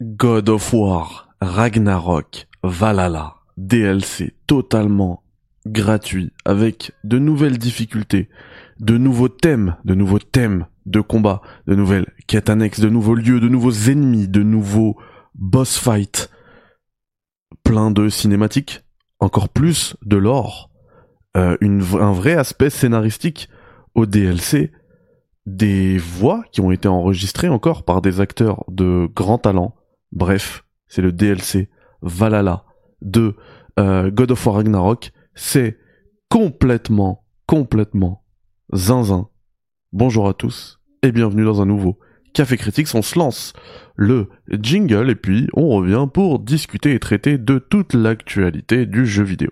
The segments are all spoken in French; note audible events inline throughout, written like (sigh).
God of War, Ragnarok, Valhalla, DLC totalement gratuit avec de nouvelles difficultés, de nouveaux thèmes, de nouveaux thèmes de combat, de nouvelles quêtes annexes, de nouveaux lieux, de nouveaux ennemis, de nouveaux boss fights, plein de cinématiques, encore plus de lore, euh, un vrai aspect scénaristique au DLC, des voix qui ont été enregistrées encore par des acteurs de grand talent. Bref, c'est le DLC Valhalla de euh, God of War Ragnarok. C'est complètement, complètement zinzin. Bonjour à tous et bienvenue dans un nouveau Café Critiques. On se lance le jingle et puis on revient pour discuter et traiter de toute l'actualité du jeu vidéo.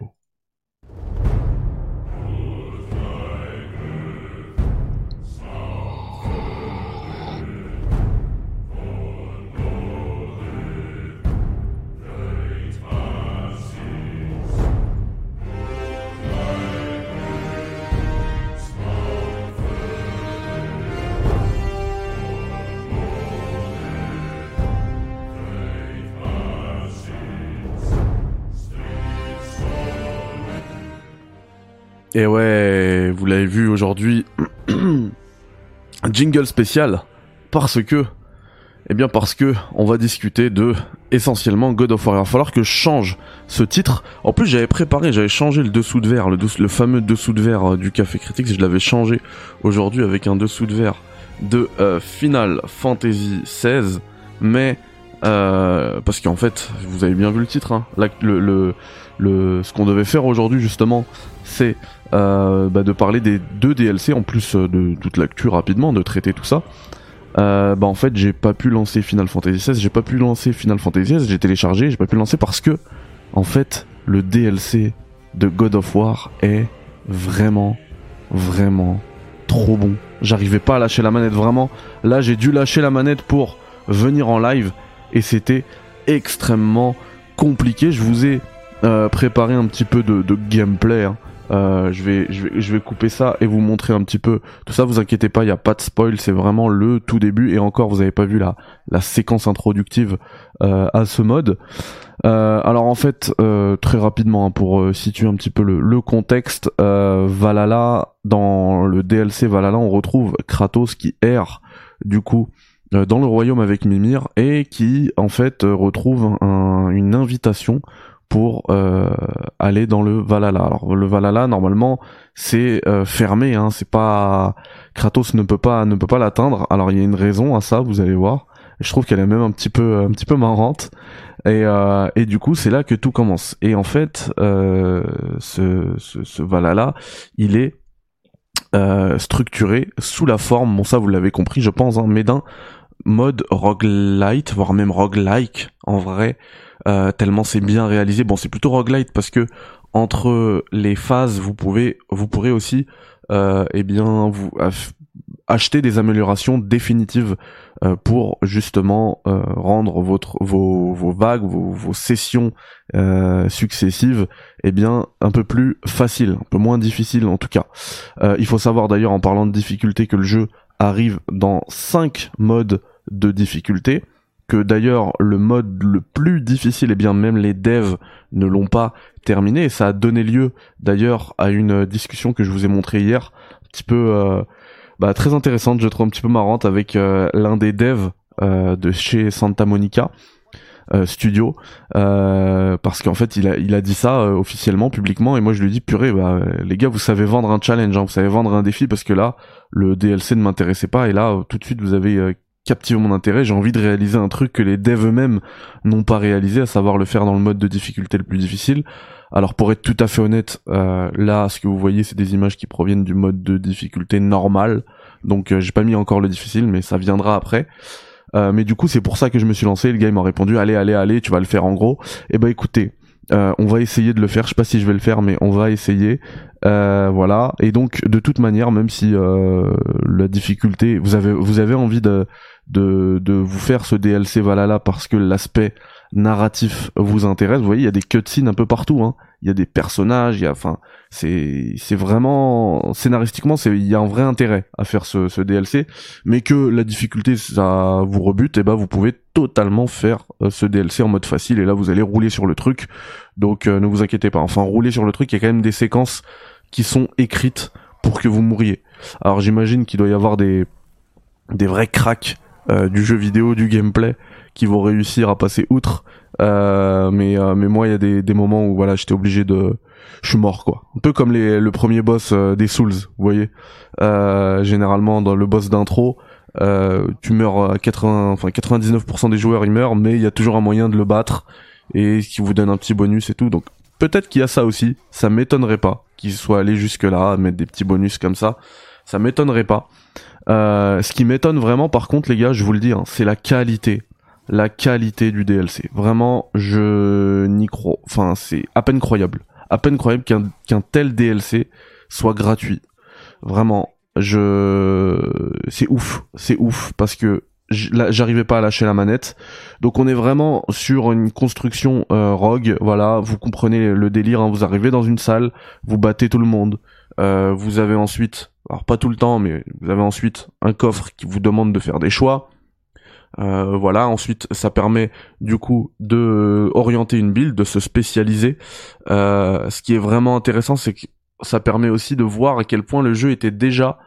Et ouais, vous l'avez vu aujourd'hui, (clears throat) jingle spécial parce que, eh bien parce que on va discuter de essentiellement God of War. Il va falloir que je change ce titre. En plus, j'avais préparé, j'avais changé le dessous de verre, le, fameux dessous de verre euh, du Café Critique. Je l'avais changé aujourd'hui avec un dessous de verre de euh, Final Fantasy XVI, mais euh, parce qu'en fait, vous avez bien vu le titre. Hein, ce qu'on devait faire aujourd'hui justement, c'est euh, bah, de parler des deux DLC en plus euh, de toute l'actu rapidement, de traiter tout ça. Euh, bah en fait j'ai pas pu lancer Final Fantasy XVI, j'ai pas pu lancer Final Fantasy XVI, j'ai téléchargé, j'ai pas pu lancer parce que en fait le DLC de God of War est vraiment vraiment trop bon. J'arrivais pas à lâcher la manette vraiment. Là j'ai dû lâcher la manette pour venir en live et c'était extrêmement compliqué. Je vous ai euh, préparé un petit peu de, de gameplay. Hein. Euh, je, vais, je, vais, je vais couper ça et vous montrer un petit peu tout ça. Vous inquiétez pas, il n'y a pas de spoil, c'est vraiment le tout début. Et encore, vous n'avez pas vu la, la séquence introductive euh, à ce mode. Euh, alors en fait, très rapidement, hein, pour situer un petit peu le, contexte, Valhalla, dans le DLC Valhalla, on retrouve Kratos qui erre du coup dans le royaume avec Mimir et qui en fait retrouve un, une invitation pour euh, aller dans le Valhalla. Alors le Valhalla normalement c'est euh, fermé, hein, c'est pas Kratos ne peut pas ne peut pas l'atteindre. Alors il y a une raison à ça, vous allez voir. Je trouve qu'elle est même un petit peu un petit peu marrante. Et, euh, et du coup c'est là que tout commence. Et en fait euh, ce, ce, ce Valhalla il est euh, structuré sous la forme, bon ça vous l'avez compris je pense, hein, mais mode roguelite, voire même roguelike en vrai, euh, tellement c'est bien réalisé. Bon, c'est plutôt roguelite parce que entre les phases, vous pouvez, vous pourrez aussi, euh, eh bien, vous acheter des améliorations définitives euh, pour justement euh, rendre votre vos, vos vagues, vos, vos sessions successives, eh bien, un peu plus faciles, un peu moins difficiles en tout cas. Il faut savoir d'ailleurs en parlant de difficulté que le jeu arrive dans 5 modes de difficulté que d'ailleurs le mode le plus difficile, et eh bien même les devs ne l'ont pas terminé, et ça a donné lieu d'ailleurs à une discussion que je vous ai montré hier, un petit peu euh, bah, très intéressante, je trouve un petit peu marrante, avec euh, l'un des devs euh, de chez Santa Monica. Euh, studio euh, parce qu'en fait il a, il a dit ça officiellement publiquement et moi je lui dis purée bah, les gars vous savez vendre un challenge hein, vous savez vendre un défi parce que là le DLC ne m'intéressait pas et là tout de suite vous avez captiver mon intérêt, j'ai envie de réaliser un truc que les devs eux-mêmes n'ont pas réalisé, à savoir le faire dans le mode de difficulté le plus difficile. Alors pour être tout à fait honnête, euh, là ce que vous voyez c'est des images qui proviennent du mode de difficulté normal, donc euh, j'ai pas mis encore le difficile, mais ça viendra après. Euh, mais du coup c'est pour ça que je me suis lancé, le gars m'a répondu allez allez allez tu vas le faire en gros. Et eh ben, écoutez, euh, on va essayer de le faire. Je sais pas si je vais le faire, mais on va essayer. Euh, voilà. Et donc, de toute manière, même si euh, la difficulté, vous avez vous avez envie de, de vous faire ce DLC Valhalla parce que l'aspect narratif vous intéresse, vous voyez, il y a des cutscenes un peu partout. Hein. Il y a des personnages, il y a, enfin, c'est c'est vraiment scénaristiquement, c'est il y a un vrai intérêt à faire ce, ce DLC, mais que la difficulté ça vous rebute, et ben vous pouvez totalement faire euh, ce DLC en mode facile, et là vous allez rouler sur le truc. Donc euh, ne vous inquiétez pas. Enfin, rouler sur le truc, il y a quand même des séquences qui sont écrites pour que vous mouriez. Alors j'imagine qu'il doit y avoir des des vrais cracks euh, du jeu vidéo, du gameplay, qui vont réussir à passer outre. Euh, mais euh, mais moi, il y a des, des moments où voilà, j'étais obligé de, je suis mort quoi. Un peu comme le premier boss des Souls, vous voyez. généralement dans le boss d'intro, tu meurs à 80, enfin 99% des joueurs ils meurent, mais il y a toujours un moyen de le battre et qui vous donne un petit bonus et tout. Donc peut-être qu'il y a ça aussi. Ça m'étonnerait pas qu'il soit allé jusque là, mettre des petits bonus comme ça. Ça m'étonnerait pas. Euh, ce qui m'étonne vraiment, par contre, les gars, je vous le dis, hein, c'est la qualité, la qualité du DLC. Vraiment, je n'y crois. Enfin, c'est à peine croyable, à peine croyable qu'un qu'un tel DLC soit gratuit. Vraiment, je, c'est ouf, c'est ouf parce que j'arrivais pas à lâcher la manette. Donc on est vraiment sur une construction euh, rogue. Voilà, vous comprenez le délire. Hein. vous arrivez dans une salle, vous battez tout le monde. Euh, vous avez ensuite alors pas tout le temps, mais vous avez ensuite un coffre qui vous demande de faire des choix. Euh, voilà, ensuite ça permet du coup de orienter une build, de se spécialiser. Euh, ce qui est vraiment intéressant, c'est que ça permet aussi de voir à quel point le jeu était déjà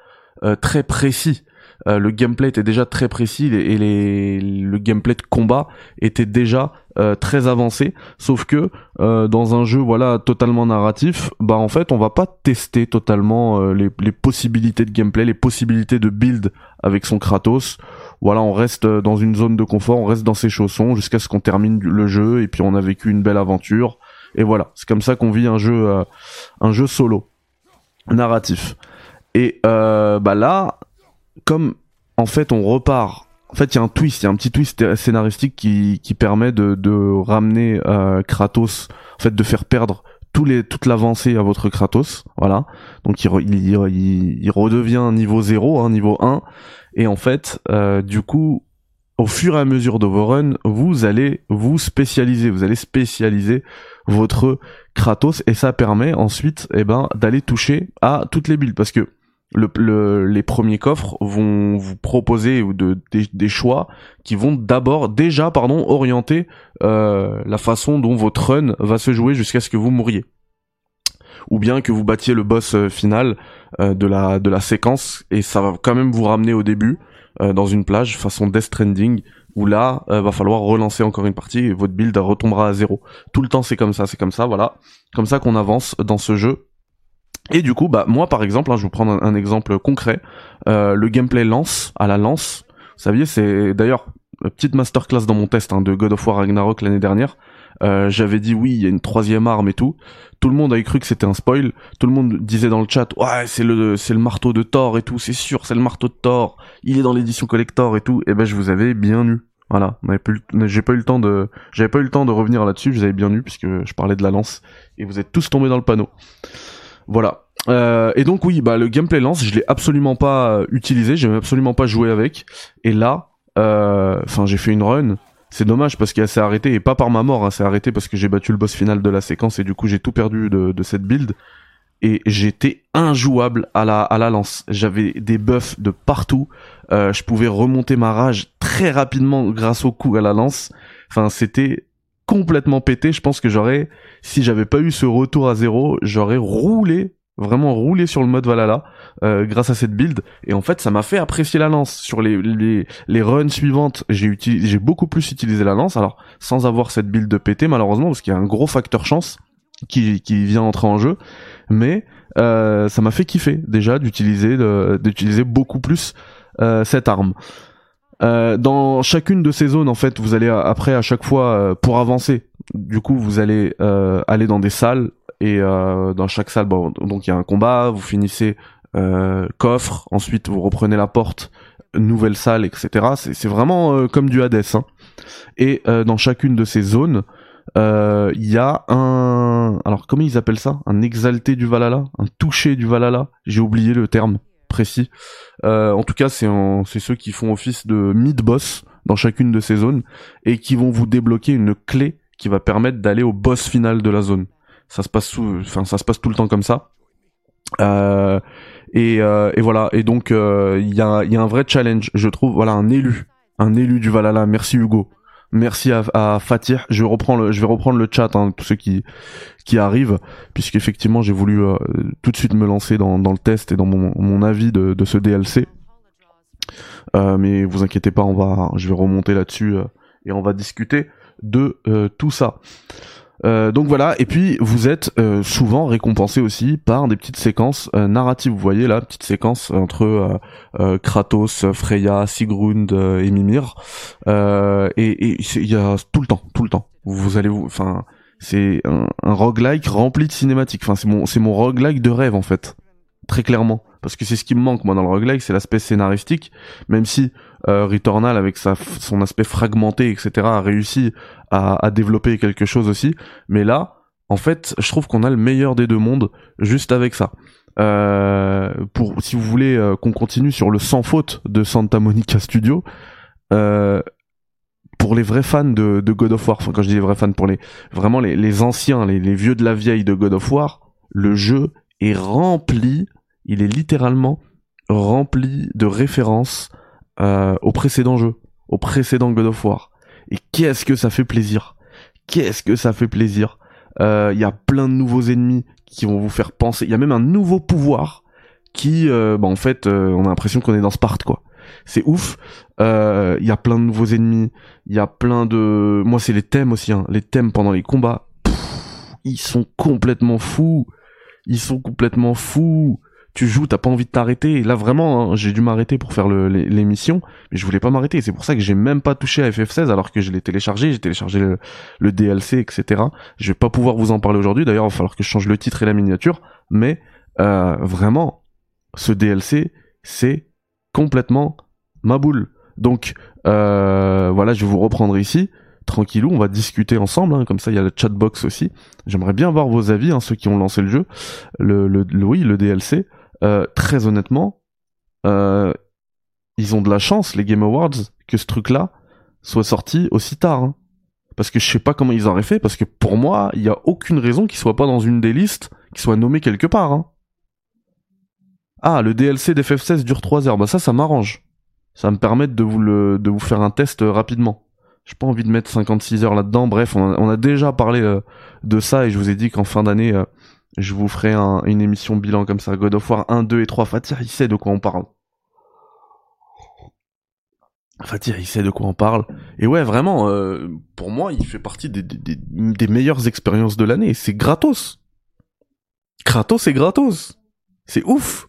euh, très précis. Euh, le gameplay était déjà très précis et le gameplay de combat était déjà euh, très avancé. Sauf que euh, dans un jeu voilà totalement narratif, bah en fait on va pas tester totalement les, possibilités de gameplay, les possibilités de build avec son Kratos. Voilà, on reste dans une zone de confort, on reste dans ses chaussons jusqu'à ce qu'on termine le jeu et puis on a vécu une belle aventure. Et voilà, c'est comme ça qu'on vit un jeu, un jeu solo narratif. Et bah là, comme en fait on repart en fait, il y a un twist, il y a un petit twist scénaristique qui, qui permet de, de ramener euh, Kratos, en fait, de faire perdre toute l'avancée à votre Kratos, voilà. Donc il, redevient niveau 0, hein, niveau 1, et en fait, euh, du coup, au fur et à mesure de vos runs, vous allez vous spécialiser, vous allez spécialiser votre Kratos, et ça permet ensuite, eh ben, d'aller toucher à toutes les builds, parce que le, les premiers coffres vont vous proposer de, des, choix qui vont d'abord déjà orienter euh, la façon dont votre run va se jouer jusqu'à ce que vous mouriez. Ou bien que vous battiez le boss euh, final euh, de la de la séquence et ça va quand même vous ramener au début dans une plage façon Death Stranding où là va falloir relancer encore une partie et votre build retombera à zéro. Tout le temps c'est comme ça c'est comme ça voilà. Comme ça qu'on avance dans ce jeu et du coup, bah moi par exemple, hein, je vous prendre un, exemple concret, euh, le gameplay lance à la lance. Vous saviez, c'est d'ailleurs petite masterclass dans mon test hein, de God of War Ragnarok l'année dernière. Euh, j'avais dit oui, il y a une troisième arme et tout. Tout le monde avait cru que c'était un spoil. Tout le monde disait dans le chat, ouais, c'est le c'est le marteau de Thor et tout, c'est sûr, c'est le marteau de Thor. Il est dans l'édition collector et tout. Et ben je vous avais bien eu. Voilà, j'ai pas eu le temps de, j'avais pas eu le temps de revenir là-dessus. Je vous avais bien eu puisque je parlais de la lance et vous êtes tous tombés dans le panneau. Voilà. Euh, et donc oui, bah le gameplay lance, je l'ai absolument pas euh, utilisé, j'ai absolument pas joué avec. Et là, euh, enfin j'ai fait une run. C'est dommage parce qu'elle s'est arrêtée et pas par ma mort, hein, c'est arrêté parce que j'ai battu le boss final de la séquence et du coup j'ai tout perdu de, cette build et j'étais injouable à la à la lance. J'avais des buffs de partout. Je pouvais remonter ma rage très rapidement grâce au coup à la lance. Enfin, c'était complètement pété. Je pense que j'aurais, si j'avais pas eu ce retour à zéro, j'aurais roulé, vraiment roulé sur le mode Valhalla euh, grâce à cette build. Et en fait, ça m'a fait apprécier la lance. Sur les, les, les runs suivantes, j'ai j'ai beaucoup plus utilisé la lance. Alors, sans avoir cette build pété, malheureusement, parce qu'il y a un gros facteur chance qui, qui vient entrer en jeu. Mais euh, ça m'a fait kiffer déjà d'utiliser d'utiliser beaucoup plus euh, cette arme. Euh, dans chacune de ces zones, en fait, vous allez après à chaque fois euh, pour avancer. Du coup, vous allez euh, aller dans des salles et dans chaque salle, bon, donc il y a un combat. Vous finissez coffre, ensuite vous reprenez la porte, nouvelle salle, etc. C'est vraiment comme du Hades. Hein. Et dans chacune de ces zones, il y a un, alors comment ils appellent ça, un exalté du Valhalla, un touché du Valhalla? J'ai oublié le terme précis. Euh, en tout cas, c'est ceux qui font office de mid-boss dans chacune de ces zones et qui vont vous débloquer une clé qui va permettre d'aller au boss final de la zone. Ça se passe tout le temps comme ça. Euh, et, euh, et, voilà. Et donc il y, a, y a un vrai challenge, je trouve. Voilà un élu, un élu du Valhalla. Merci Hugo. Merci à, à. Je le, je vais reprendre le chat, hein, tous ceux qui qui arrivent, puisqu'effectivement j'ai voulu euh, tout de suite me lancer dans, dans le test et dans mon, mon avis de, de ce DLC. Euh, mais vous inquiétez pas, on va, je vais remonter là-dessus et on va discuter de tout ça. Euh, donc voilà, et puis vous êtes euh, souvent récompensé aussi par des petites séquences euh, narratives. Vous voyez là, petite séquence entre Kratos, Freya, Sigrund et Mimir. et il y a tout le temps, tout le temps. Vous allez vous, enfin, c'est un, un roguelike rempli de cinématiques. Enfin, c'est mon, c'est mon roguelike de rêve en fait, très clairement parce que c'est ce qui me manque moi dans le roguelike, c'est l'aspect scénaristique, même si euh, Returnal avec son aspect fragmenté etc a réussi à, développer quelque chose aussi, mais là en fait je trouve qu'on a le meilleur des deux mondes juste avec ça. Euh, pour si vous voulez euh, qu'on continue sur le sans faute de Santa Monica Studio, euh, pour les vrais fans de, God of War, enfin quand je dis les vrais fans, pour les vraiment les, anciens, les vieux de la vieille de God of War, le jeu est rempli il est littéralement rempli de références euh, au précédent jeu, au précédent God of War. Et qu'est-ce que ça fait plaisir Qu'est-ce que ça fait plaisir Il euh, y a plein de nouveaux ennemis qui vont vous faire penser. Il y a même un nouveau pouvoir qui, euh, bah en fait, euh, on a l'impression qu'on est dans Sparte, quoi. C'est ouf. Il y a plein de nouveaux ennemis. Il y a plein de. Moi, c'est les thèmes aussi. Hein. Les thèmes pendant les combats. ils sont complètement fous. Ils sont complètement fous tu joues, t'as pas envie de t'arrêter. Et là vraiment, hein, j'ai dû m'arrêter pour faire l'émission, mais je voulais pas m'arrêter. C'est pour ça que j'ai même pas touché à FF16 alors que je l'ai téléchargé, j'ai téléchargé le, DLC, etc. Je vais pas pouvoir vous en parler aujourd'hui. D'ailleurs, il va falloir que je change le titre et la miniature. Mais euh, vraiment, ce DLC, c'est complètement ma boule. Donc euh, voilà, je vais vous reprendre ici tranquillou, on va discuter ensemble, hein, comme ça il y a le chatbox aussi. J'aimerais bien voir vos avis, hein, ceux qui ont lancé le jeu, le, le, le oui, le DLC. Euh, très honnêtement, euh, ils ont de la chance, les Game Awards, que ce truc-là soit sorti aussi tard. Hein. Parce que je sais pas comment ils auraient fait, parce que pour moi, il y a aucune raison qu'il soit pas dans une des listes, qu'il soit nommé quelque part. Hein. Ah, le DLC d'FF16 dure 3 heures. Bah ça, ça m'arrange. Ça me permet de vous le, de vous faire un test rapidement. J'ai pas envie de mettre 56 heures là-dedans. Bref, on a, déjà parlé euh, de ça et je vous ai dit qu'en fin d'année, je vous ferai une émission bilan comme ça, God of War 1, 2 et 3. Fatir, il sait de quoi on parle. Fatir, il sait de quoi on parle. Et ouais, vraiment, euh, pour moi, il fait partie des, meilleures expériences de l'année. C'est gratos. Kratos, c'est gratos. C'est ouf.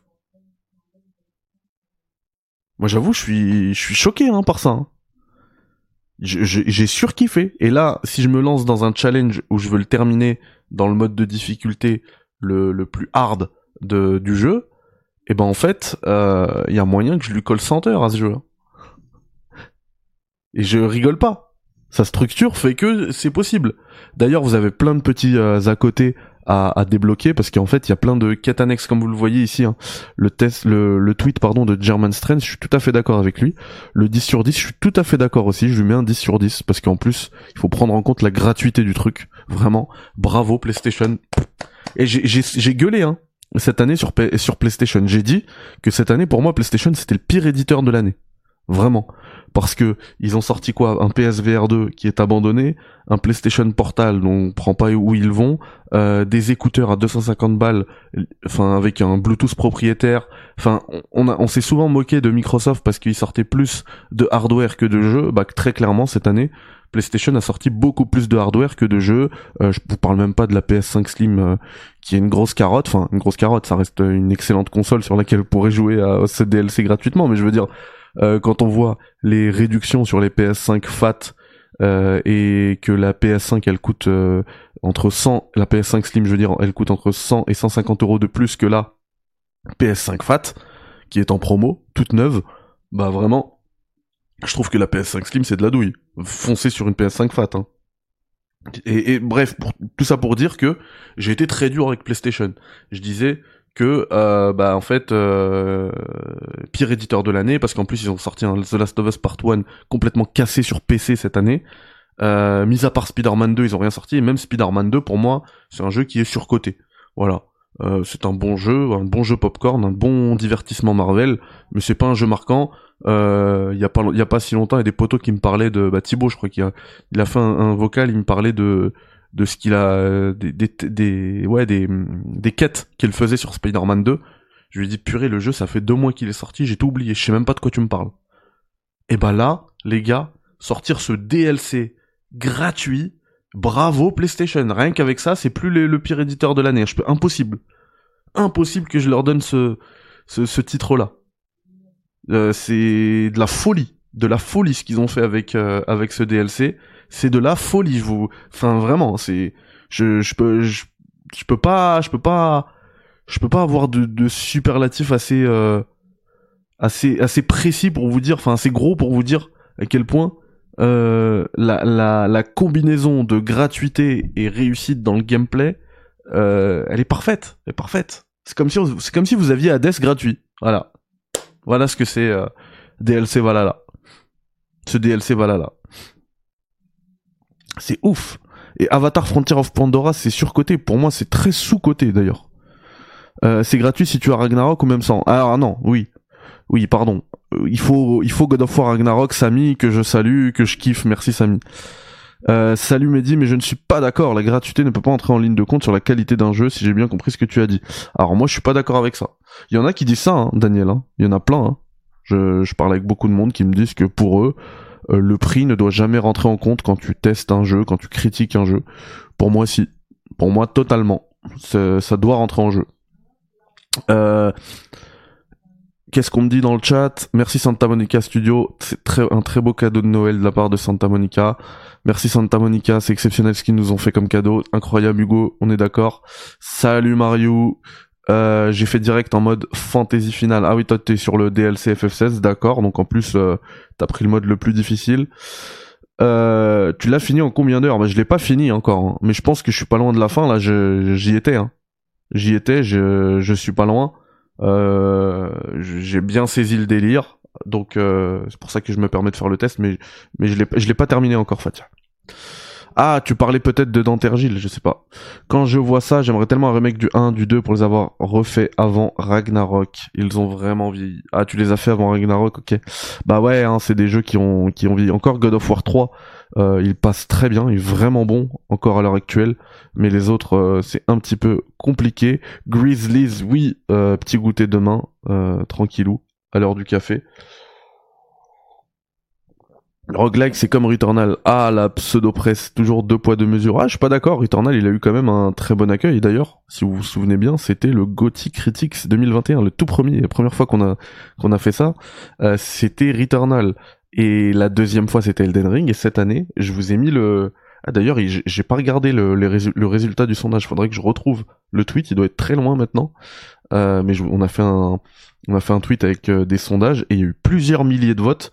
Moi, j'avoue, je suis, je suis choqué hein, par ça. Hein. J'ai surkiffé. Et là, si je me lance dans un challenge où je veux le terminer dans le mode de difficulté le, le plus hard de, du jeu, et ben en fait, il euh, y a moyen que je lui colle 100 heures à ce jeu. Et je rigole pas. Sa structure fait que c'est possible. D'ailleurs, vous avez plein de petits euh, à côté à, à débloquer parce qu'en fait, il y a plein de quêtes annexes comme vous le voyez ici. Hein. Le test, le, le, tweet pardon de German Strength, je suis tout à fait d'accord avec lui. Le 10 sur 10, je suis tout à fait d'accord aussi. Je lui mets un 10 sur 10 parce qu'en plus, il faut prendre en compte la gratuité du truc. Vraiment, bravo PlayStation. Et j'ai gueulé, hein, cette année sur, sur PlayStation. J'ai dit que cette année, pour moi, PlayStation, c'était le pire éditeur de l'année. Vraiment. Parce que ils ont sorti quoi? Un PSVR 2 qui est abandonné, un PlayStation Portal dont on prend pas où ils vont, euh, des écouteurs à 250 balles, enfin avec un Bluetooth propriétaire. Enfin, on, on s'est souvent moqué de Microsoft parce qu'ils sortaient plus de hardware que de jeux. Bah très clairement cette année, PlayStation a sorti beaucoup plus de hardware que de jeux. Euh, je vous parle même pas de la PS5 Slim euh, qui est une grosse carotte. Enfin, une grosse carotte, ça reste une excellente console sur laquelle vous pourrez jouer à ce DLC gratuitement. Mais je veux dire, euh, quand on voit les réductions sur les PS5 FAT et que la PS5 elle coûte entre 100, la PS5 Slim je veux dire, elle coûte entre 100 et 150 euros de plus que la PS5 FAT qui est en promo, toute neuve. Bah vraiment, je trouve que la PS5 Slim c'est de la douille. Foncez sur une PS5 Fat. Hein. Et, bref, tout ça pour dire que j'ai été très dur avec PlayStation. Je disais que euh, bah en fait euh, pire éditeur de l'année parce qu'en plus ils ont sorti un The Last of Us Part 1 complètement cassé sur PC cette année. Euh, mis à part Spider-Man 2, ils ont rien sorti et même Spider-Man 2 pour moi, c'est un jeu qui est surcoté. Voilà. Euh, c'est un bon jeu, un bon jeu popcorn, un bon divertissement Marvel, mais c'est pas un jeu marquant. Euh, il y a pas y a pas si longtemps, il y a des potos qui me parlaient de bah Thibaut, je crois qu'il a il a fait un, vocal, il me parlait de de ce qu'il a des, des, des ouais des des quêtes qu'il faisait sur Spider-Man 2. Je lui ai dit purée, le jeu ça fait deux mois qu'il est sorti, j'ai tout oublié, je sais même pas de quoi tu me parles. Et bah là, les gars, sortir ce DLC gratuit, bravo PlayStation. Rien qu'avec ça, c'est plus le, pire éditeur de l'année. Je peux impossible, impossible que je leur donne ce ce, ce titre-là. Euh, c'est de la folie, de la folie ce qu'ils ont fait avec euh, avec ce DLC. C'est de la folie, je vous. Enfin vraiment, c'est je je peux je, peux pas je peux pas je peux pas avoir de, de superlatifs assez euh, assez assez précis pour vous dire, enfin assez gros pour vous dire à quel point euh, la, la, la combinaison de gratuité et réussite dans le gameplay, euh, elle est parfaite, elle est parfaite. C'est comme si c'est comme si vous aviez Hades gratuit. Voilà. Voilà ce que c'est euh, DLC Valhalla. Ce DLC Valhalla. C'est ouf. Et Avatar Frontier of Pandora, c'est surcoté. Pour moi, c'est très sous-coté d'ailleurs. Euh, c'est gratuit si tu as Ragnarok ou même sans. Alors non, oui. Oui, pardon. Euh, il faut, il faut God of War Ragnarok, Samy, que je salue, que je kiffe. Merci Samy. Euh, salut Mehdi, mais je ne suis pas d'accord. La gratuité ne peut pas entrer en ligne de compte sur la qualité d'un jeu, si j'ai bien compris ce que tu as dit. Alors moi, je suis pas d'accord avec ça. Il y en a qui disent ça, hein, Daniel. Hein. Il y en a plein. Hein. Je, parle avec beaucoup de monde qui me disent que pour eux, euh, le prix ne doit jamais rentrer en compte quand tu testes un jeu, quand tu critiques un jeu. Pour moi, si. Pour moi, totalement. Ça doit rentrer en jeu. Euh, Qu'est-ce qu'on me dit dans le chat Merci Santa Monica Studio, c'est très, un très beau cadeau de Noël de la part de Santa Monica. Merci Santa Monica, c'est exceptionnel ce qu'ils nous ont fait comme cadeau. Incroyable Hugo, on est d'accord. Salut Mario. Euh, j'ai fait direct en mode fantasy finale. Ah oui, toi t'es sur le DLC FF16, d'accord. Donc en plus, euh, t'as pris le mode le plus difficile. Euh, tu l'as fini en combien d'heures? Bah, Je l'ai pas fini encore, hein. mais je pense que je suis pas loin de la fin. Là, j'y étais. Hein. J'y étais, je, je suis pas loin. Euh, j'ai bien saisi le délire, donc euh, c'est pour ça que je me permets de faire le test, mais je l'ai l'ai pas terminé encore, Fatia. Ah, tu parlais peut-être de Dantergil, je sais pas. Quand je vois ça, j'aimerais tellement un remake du 1, du 2 pour les avoir refait avant Ragnarok. Ils ont vraiment vieilli. Ah, tu les as fait avant Ragnarok, ok. Bah ouais, hein, c'est des jeux qui ont, qui vieilli. Encore God of War 3, euh, il passe très bien, il est vraiment bon encore à l'heure actuelle, mais les autres euh, c'est un petit peu compliqué. Grizzlies, oui, euh, petit goûter demain, euh, tranquillou, à l'heure du café. Roguelike, c'est comme Returnal. Ah, la pseudo-presse, toujours deux poids deux mesures. Ah, je suis pas d'accord, Returnal, il a eu quand même un très bon accueil. D'ailleurs, si vous vous souvenez bien, c'était le Gothic Critics 2021, le tout premier, la première fois qu'on a qu'on a fait ça, euh, c'était Returnal. Et la deuxième fois, c'était Elden Ring. Et cette année, je vous ai mis le... Ah d'ailleurs, j'ai pas regardé le, résultat du sondage. Faudrait que je retrouve le tweet. Il doit être très loin maintenant. Euh, mais on a fait un, on a fait un tweet avec euh, des sondages et il y a eu plusieurs milliers de votes.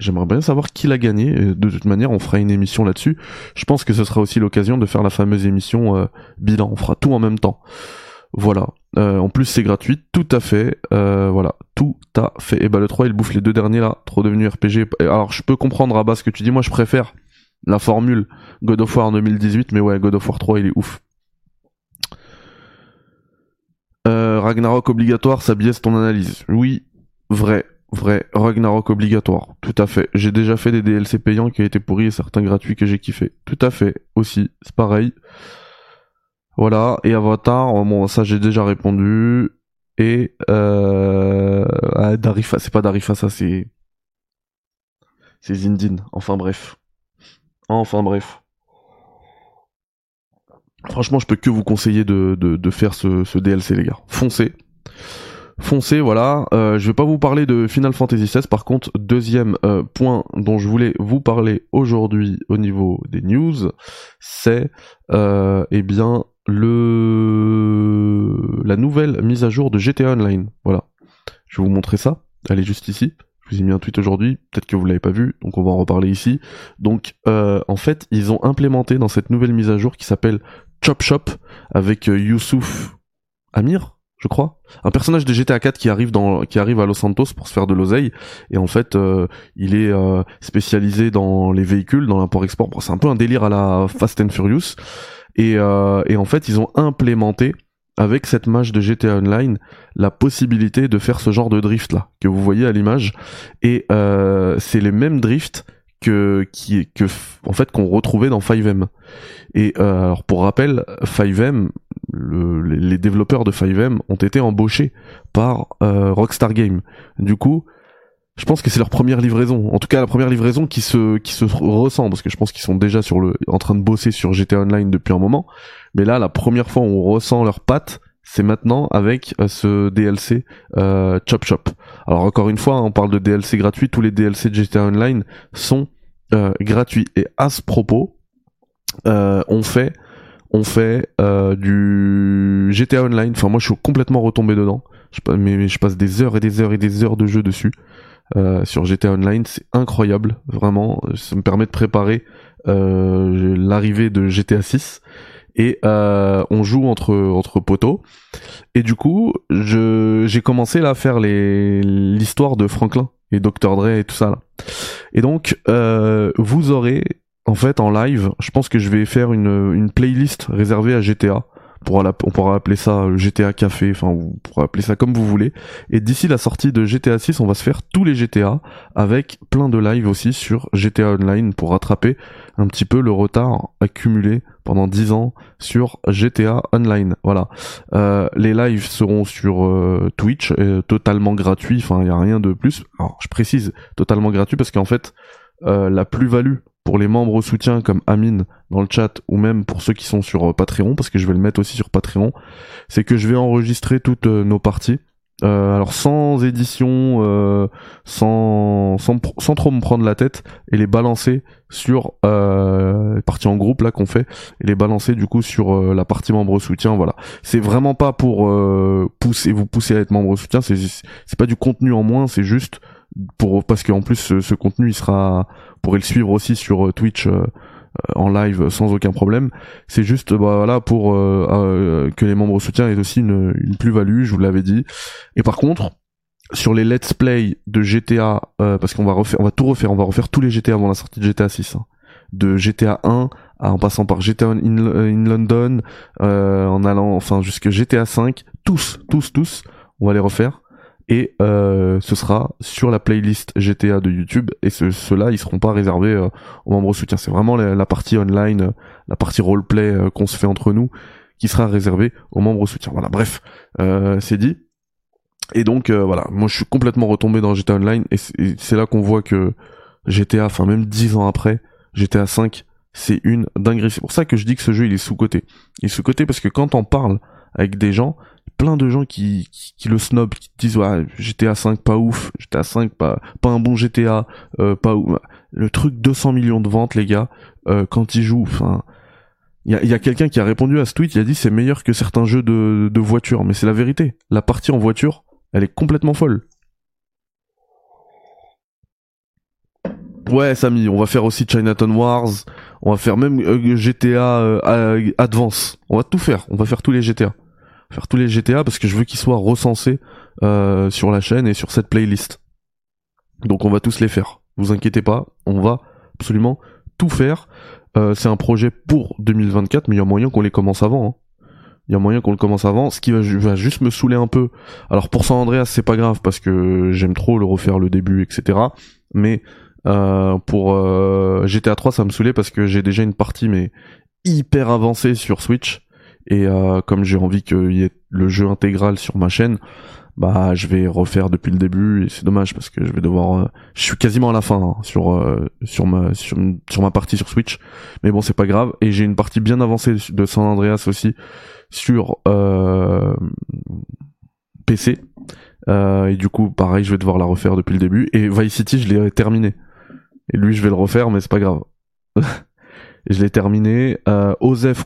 J'aimerais bien savoir qui l'a gagné. de toute manière, on fera une émission là-dessus. Je pense que ce sera aussi l'occasion de faire la fameuse émission euh, bilan. On fera tout en même temps. Voilà. Euh, en plus, c'est gratuit, tout à fait. Euh, voilà, tout à fait. Et bah le 3, il bouffe les deux derniers là, trop devenu RPG. Alors, je peux comprendre à bas ce que tu dis. Moi, je préfère la formule God of War 2018, mais ouais, God of War 3, il est ouf. Ragnarok obligatoire, ça biaise ton analyse. Oui, vrai, vrai. Ragnarok obligatoire, tout à fait. J'ai déjà fait des DLC payants qui ont été pourris et certains gratuits que j'ai kiffé. Tout à fait, aussi, c'est pareil. Voilà, et Avatar, oh, bon, ça j'ai déjà répondu. Et euh... Ah, Darifa, c'est pas Darifa, ça c'est. C'est Zindin, enfin bref. Enfin bref. Franchement, je peux que vous conseiller de, de, faire ce, ce, DLC, les gars. Foncez. Foncez, voilà. Euh, je vais pas vous parler de Final Fantasy XVI. Par contre, deuxième euh, point dont je voulais vous parler aujourd'hui au niveau des news, c'est euh, eh bien le la nouvelle mise à jour de GTA Online. Voilà. Je vais vous montrer ça. Elle est juste ici. Je vous ai mis un tweet aujourd'hui. Peut-être que vous l'avez pas vu, donc on va en reparler ici. Donc, euh, en fait, ils ont implémenté dans cette nouvelle mise à jour qui s'appelle Chop Shop avec euh, Youssouf Amir. Je crois. Un personnage de GTA 4 qui arrive dans, qui arrive à Los Santos pour se faire de l'oseille. Et en fait, euh, il est euh, spécialisé dans les véhicules, dans l'import-export. Bon, c'est un peu un délire à la Fast and Furious. Et, euh, et en fait, ils ont implémenté avec cette match de GTA Online la possibilité de faire ce genre de drift là que vous voyez à l'image. Et c'est les mêmes drifts que qui que en fait qu'on retrouvait dans 5M. Et euh, alors pour rappel, 5M, le, les développeurs de 5M ont été embauchés par euh, Rockstar Game. Du coup, je pense que c'est leur première livraison. En tout cas, la première livraison qui se qui se ressent parce que je pense qu'ils sont déjà sur le en train de bosser sur GTA Online depuis un moment. Mais là, la première fois où on ressent leurs pattes, c'est maintenant avec euh, ce DLC euh, Chop Chop. Alors encore une fois, on parle de DLC gratuit, tous les DLC de GTA Online sont euh, gratuits. Et à ce propos, on fait on fait du GTA Online. Enfin moi je suis complètement retombé dedans. Je, mais, je passe des heures et des heures et des heures de jeu dessus. sur GTA Online, c'est incroyable, vraiment. Ça me permet de préparer l'arrivée de GTA 6 et euh, on joue entre entre poteaux et du coup je j'ai commencé là à faire les l'histoire de Franklin et Dr Dre et tout ça et donc euh, vous aurez en fait en live je pense que je vais faire une playlist réservée à GTA on pourra appeler ça GTA Café, enfin vous pourrez appeler ça comme vous voulez. Et d'ici la sortie de GTA 6, on va se faire tous les GTA avec plein de lives aussi sur GTA Online pour rattraper un petit peu le retard accumulé pendant 10 ans sur GTA Online. Voilà. Euh, les lives seront sur euh, Twitch, euh, totalement gratuits, enfin il n'y a rien de plus. Alors je précise, totalement gratuit parce qu'en fait, la plus-value pour les membres soutiens comme Amine dans le chat ou même pour ceux qui sont sur euh, Patreon parce que je vais le mettre aussi sur Patreon, c'est que je vais enregistrer toutes euh, nos parties. Euh, alors sans édition, sans, sans, sans trop me prendre la tête et les balancer sur euh, les parties en groupe là qu'on fait et les balancer du coup sur la partie membre soutien. Voilà, c'est vraiment pas pour pousser vous pousser à être membre soutien, c'est c'est pas du contenu en moins, c'est juste pour parce qu'en plus ce, ce, contenu il sera pourrez le suivre aussi sur euh, Twitch euh, en live sans aucun problème. C'est juste bah, voilà pour euh, que les membres soutiens aient aussi une, une plus-value, je vous l'avais dit. Et par contre, sur les let's play de GTA, parce qu'on va refaire, on va tout refaire, on va refaire tous les GTA avant la sortie de GTA 6, hein. de GTA 1 en passant par GTA in, in London, en allant enfin jusqu'à GTA 5, tous, tous, tous, on va les refaire et euh, ce sera sur la playlist GTA de YouTube. Et ceux-là ils seront pas réservés euh, aux membres soutiens c'est vraiment la, partie online la partie roleplay euh, qu'on se fait entre nous qui sera réservée aux membres soutiens voilà bref euh, c'est dit. Et donc voilà. Moi je suis complètement retombé dans GTA Online. Et c'est là qu'on voit que GTA enfin même dix ans après GTA 5 c'est une dinguerie. C'est pour ça que je dis que ce jeu il est sous côté il est sous côté parce que quand on parle avec des gens plein de gens qui, le snob, qui disent ouais, GTA 5 pas ouf, GTA 5 pas pas un bon GTA, euh, pas ouf. Le truc 200 millions de ventes les gars, euh, quand ils jouent, il y a, y a quelqu'un qui a répondu à ce tweet, il a dit c'est meilleur que certains jeux de, de voiture, mais c'est la vérité. La partie en voiture, elle est complètement folle. Ouais, Samy, on va faire aussi Chinatown Wars, on va faire même euh, GTA Advance, on va tout faire, on va faire tous les GTA faire tous les GTA parce que je veux qu'ils soient recensés euh, sur la chaîne et sur cette playlist. Donc on va tous les faire. Vous inquiétez pas, on va absolument tout faire. Euh, c'est un projet pour 2024, mais il y a moyen qu'on les commence avant. Hein. Il y a moyen qu'on le commence avant. Ce qui va, juste me saouler un peu. Alors pour San Andreas, c'est pas grave parce que j'aime trop le refaire le début, etc. Mais euh, pour GTA 3, ça me saoulait parce que j'ai déjà une partie mais hyper avancée sur Switch et euh, comme j'ai envie qu'il y ait le jeu intégral sur ma chaîne, bah je vais refaire depuis le début et c'est dommage parce que je vais devoir. Euh, je suis quasiment à la fin hein, sur euh, sur ma sur, ma partie sur Switch, mais bon c'est pas grave. Et j'ai une partie bien avancée de San Andreas aussi sur PC. et du coup pareil je vais devoir la refaire depuis le début. Et Vice City je l'ai terminé. Et lui je vais le refaire mais c'est pas grave. (laughs) je l'ai terminé. Euh,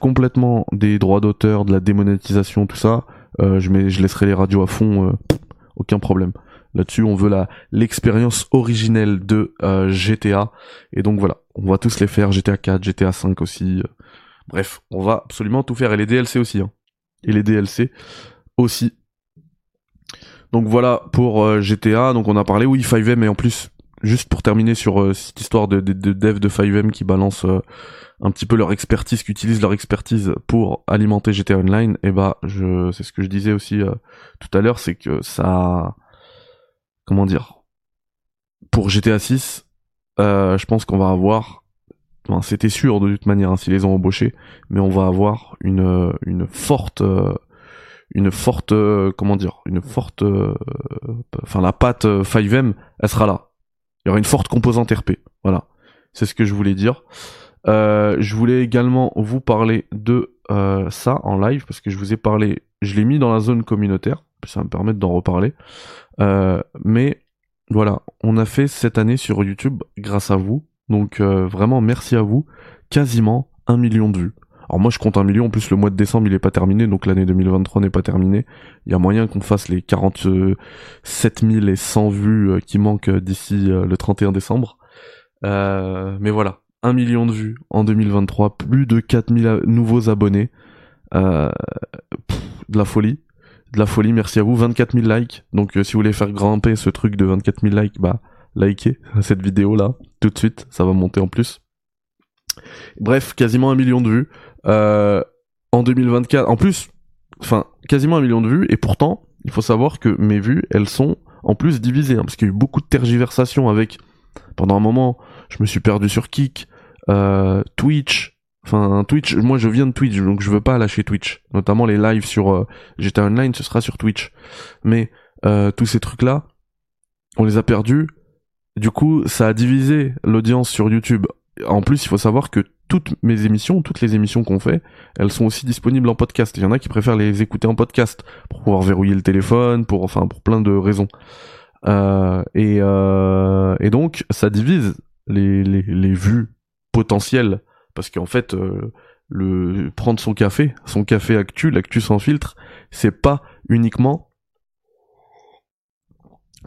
complètement des droits d'auteur, de la démonétisation, tout ça. Euh, je, mets, je laisserai les radios à fond, euh, aucun problème. Là-dessus, on veut la l'expérience originelle de euh, GTA. Et donc voilà, on va tous les faire. GTA 4, GTA 5 aussi. Bref, on va absolument tout faire. Et les DLC aussi. Hein. Et les DLC aussi. Donc voilà pour GTA. Donc on a parlé, oui, 5M et en plus, juste pour terminer sur cette histoire de, de, de dev de 5M qui balance un petit peu leur expertise, qui utilisent leur expertise pour alimenter GTA Online, et bah je c'est ce que je disais aussi tout à l'heure, c'est que ça comment dire pour GTA 6, je pense qu'on va avoir c'était sûr de toute manière hein, s'ils les ont embauchés, mais on va avoir une une forte une forte comment dire une forte enfin la patte 5M elle sera là il y aura une forte composante RP voilà. C'est ce que je voulais dire. Euh, je voulais également vous parler de euh, ça en live parce que je vous ai parlé je l'ai mis dans la zone communautaire ça va me permettre d'en reparler. Euh, mais voilà. On a fait cette année sur YouTube grâce à vous. Donc vraiment merci à vous. Quasiment un million de vues alors moi je compte un million, en plus le mois de décembre il est pas terminé, donc l'année 2023 n'est pas terminée. Il y a moyen qu'on fasse les 47 100 vues euh, qui manquent euh, d'ici euh, le 31 décembre. mais voilà, un million de vues en 2023, plus de 4000 nouveaux abonnés. de la folie. De la folie, merci à vous. 24 000 likes. Donc si vous voulez faire grimper ce truc de 24 000 likes, bah likez (laughs) cette vidéo là tout de suite, ça va monter en plus. Bref, quasiment un million de vues. Euh, en 2024, en plus, enfin, quasiment un million de vues, et pourtant, il faut savoir que mes vues, elles sont en plus divisées, hein, parce qu'il y a eu beaucoup de tergiversations avec, pendant un moment, je me suis perdu sur Kik, euh, Twitch, enfin Twitch, moi je viens de Twitch, donc je veux pas lâcher Twitch, notamment les lives sur euh, GTA Online, ce sera sur Twitch, mais euh, tous ces trucs-là, on les a perdus, du coup, ça a divisé l'audience sur YouTube. En plus, il faut savoir que toutes mes émissions, toutes les émissions qu'on fait, elles sont aussi disponibles en podcast. Il y en a qui préfèrent les écouter en podcast pour pouvoir verrouiller le téléphone, pour enfin pour plein de raisons. Euh, et, euh, donc ça divise les vues potentielles parce qu'en fait euh, le prendre son café, son café actu, l'actu sans filtre, c'est pas uniquement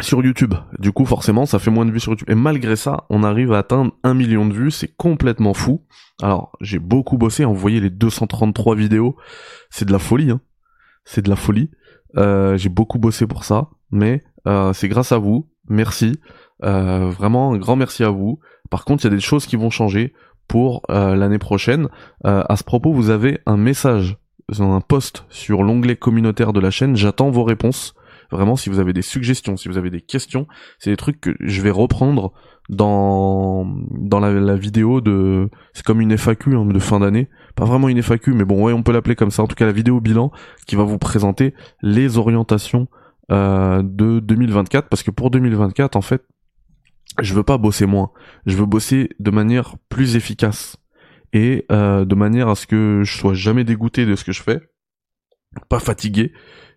sur YouTube. Du coup, forcément, ça fait moins de vues sur YouTube. Et malgré ça, on arrive à atteindre un million de vues. C'est complètement fou. Alors, j'ai beaucoup bossé. Hein. Vous voyez les 233 vidéos. C'est de la folie. Hein. C'est de la folie. Euh, j'ai beaucoup bossé pour ça. Mais euh, c'est grâce à vous. Merci. Euh, vraiment, un grand merci à vous. Par contre, il y a des choses qui vont changer pour l'année prochaine. à ce propos, vous avez un message, un post sur l'onglet communautaire de la chaîne. J'attends vos réponses. Vraiment, si vous avez des suggestions, si vous avez des questions, c'est des trucs que je vais reprendre dans dans la, vidéo de c'est comme une FAQ hein, de fin d'année. Pas vraiment une FAQ mais bon ouais on peut l'appeler comme ça. En tout cas la vidéo bilan qui va vous présenter les orientations euh, de 2024 parce que pour 2024 en fait je veux pas bosser moins. Je veux bosser de manière plus efficace et euh, de manière à ce que je sois jamais dégoûté de ce que je fais pas fatigué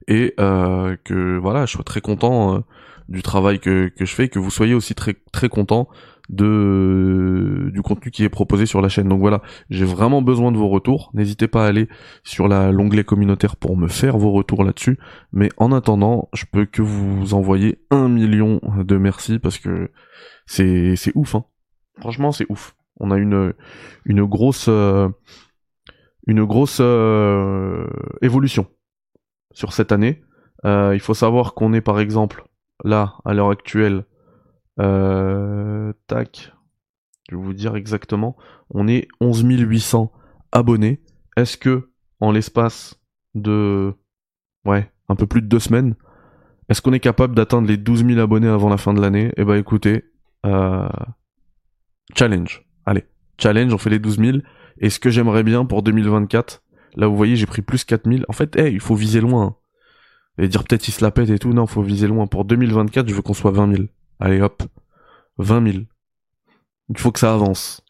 et euh, que voilà, je sois très content euh, du travail que, que je fais, que vous soyez aussi très très content de du contenu qui est proposé sur la chaîne. Donc voilà, j'ai vraiment besoin de vos retours. N'hésitez pas à aller sur la l'onglet communautaire pour me faire vos retours là-dessus. Mais en attendant, je peux que vous envoyer un million de merci parce que c'est c'est ouf. Hein. Franchement, c'est ouf. On a une une grosse euh, une grosse euh, évolution sur cette année. Euh, il faut savoir qu'on est par exemple là à l'heure actuelle, euh, tac, je vais vous dire exactement, on est 11 800 abonnés. Est-ce que en l'espace de ouais un peu plus de deux semaines, est-ce qu'on est capable d'atteindre les 12 000 abonnés avant la fin de l'année? Eh ben écoutez, euh, challenge. Allez, challenge, on fait les 12 000. Et ce que j'aimerais bien pour 2024, Là, vous voyez, j'ai pris plus 4000. En fait, hey, il faut viser loin. Et dire peut-être il se la pète et tout. Non, faut viser loin. Pour 2024, je veux qu'on soit 20 000. Allez, hop. 20 000. Il faut que ça avance.